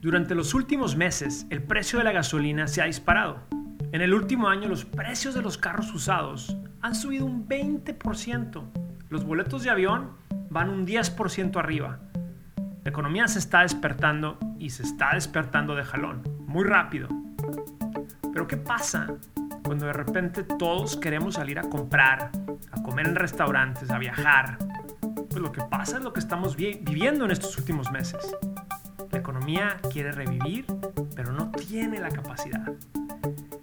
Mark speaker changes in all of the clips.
Speaker 1: Durante los últimos meses, el precio de la gasolina se ha disparado. En el último año, los precios de los carros usados han subido un 20%. Los boletos de avión van un 10% arriba. La economía se está despertando y se está despertando de jalón, muy rápido. Pero ¿qué pasa cuando de repente todos queremos salir a comprar, a comer en restaurantes, a viajar? Pues lo que pasa es lo que estamos viviendo en estos últimos meses. Economía quiere revivir, pero no tiene la capacidad.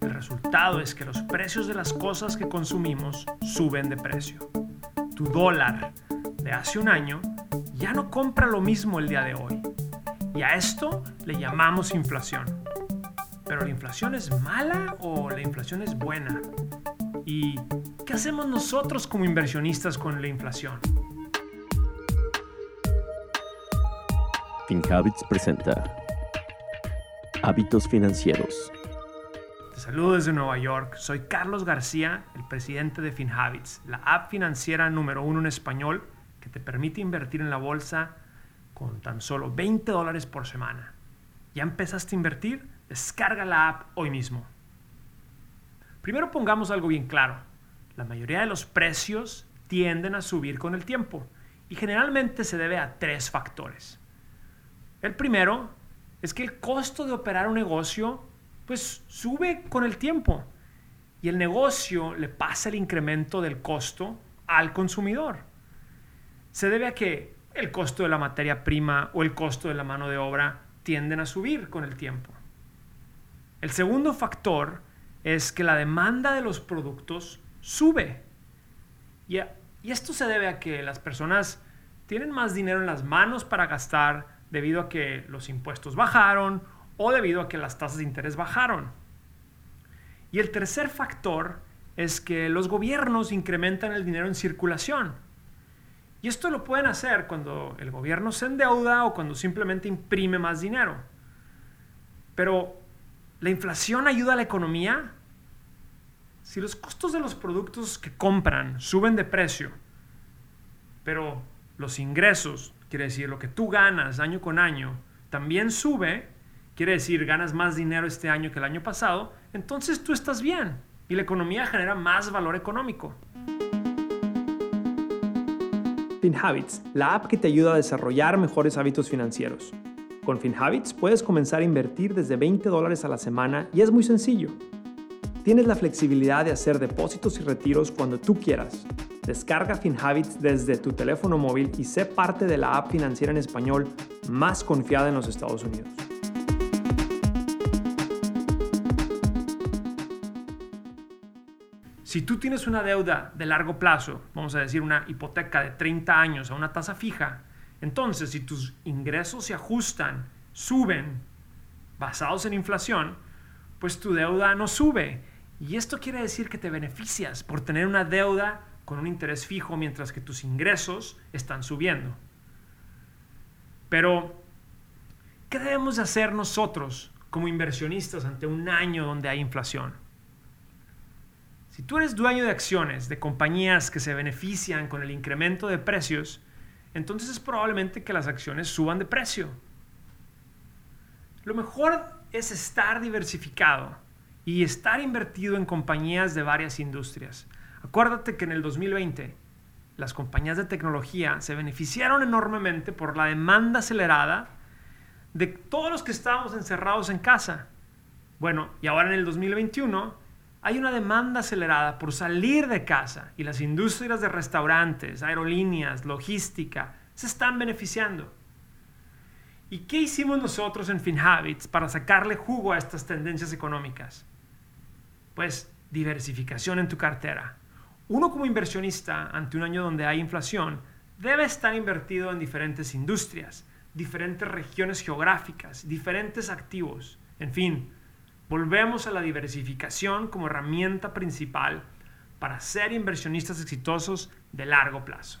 Speaker 1: El resultado es que los precios de las cosas que consumimos suben de precio. Tu dólar de hace un año ya no compra lo mismo el día de hoy. Y a esto le llamamos inflación. Pero la inflación es mala o la inflación es buena? ¿Y qué hacemos nosotros como inversionistas con la inflación?
Speaker 2: FinHabits presenta Hábitos Financieros.
Speaker 1: Te saludo desde Nueva York. Soy Carlos García, el presidente de FinHabits, la app financiera número uno en español que te permite invertir en la bolsa con tan solo 20 dólares por semana. ¿Ya empezaste a invertir? Descarga la app hoy mismo. Primero pongamos algo bien claro. La mayoría de los precios tienden a subir con el tiempo y generalmente se debe a tres factores. El primero es que el costo de operar un negocio pues sube con el tiempo y el negocio le pasa el incremento del costo al consumidor. Se debe a que el costo de la materia prima o el costo de la mano de obra tienden a subir con el tiempo. El segundo factor es que la demanda de los productos sube. Y, y esto se debe a que las personas tienen más dinero en las manos para gastar debido a que los impuestos bajaron o debido a que las tasas de interés bajaron. Y el tercer factor es que los gobiernos incrementan el dinero en circulación. Y esto lo pueden hacer cuando el gobierno se endeuda o cuando simplemente imprime más dinero. Pero, ¿la inflación ayuda a la economía? Si los costos de los productos que compran suben de precio, pero los ingresos quiere decir lo que tú ganas año con año, también sube, quiere decir ganas más dinero este año que el año pasado, entonces tú estás bien y la economía genera más valor económico. FinHabits, la app que te ayuda a desarrollar mejores hábitos financieros. Con FinHabits puedes comenzar a invertir desde 20 dólares a la semana y es muy sencillo. Tienes la flexibilidad de hacer depósitos y retiros cuando tú quieras Descarga FinHabits desde tu teléfono móvil y sé parte de la app financiera en español más confiada en los Estados Unidos. Si tú tienes una deuda de largo plazo, vamos a decir una hipoteca de 30 años a una tasa fija, entonces si tus ingresos se ajustan, suben, basados en inflación, pues tu deuda no sube. Y esto quiere decir que te beneficias por tener una deuda con un interés fijo mientras que tus ingresos están subiendo. Pero, ¿qué debemos hacer nosotros como inversionistas ante un año donde hay inflación? Si tú eres dueño de acciones de compañías que se benefician con el incremento de precios, entonces es probablemente que las acciones suban de precio. Lo mejor es estar diversificado y estar invertido en compañías de varias industrias. Acuérdate que en el 2020 las compañías de tecnología se beneficiaron enormemente por la demanda acelerada de todos los que estábamos encerrados en casa. Bueno, y ahora en el 2021 hay una demanda acelerada por salir de casa y las industrias de restaurantes, aerolíneas, logística se están beneficiando. ¿Y qué hicimos nosotros en FinHabits para sacarle jugo a estas tendencias económicas? Pues diversificación en tu cartera uno como inversionista ante un año donde hay inflación debe estar invertido en diferentes industrias, diferentes regiones geográficas, diferentes activos. En fin, volvemos a la diversificación como herramienta principal para ser inversionistas exitosos de largo plazo.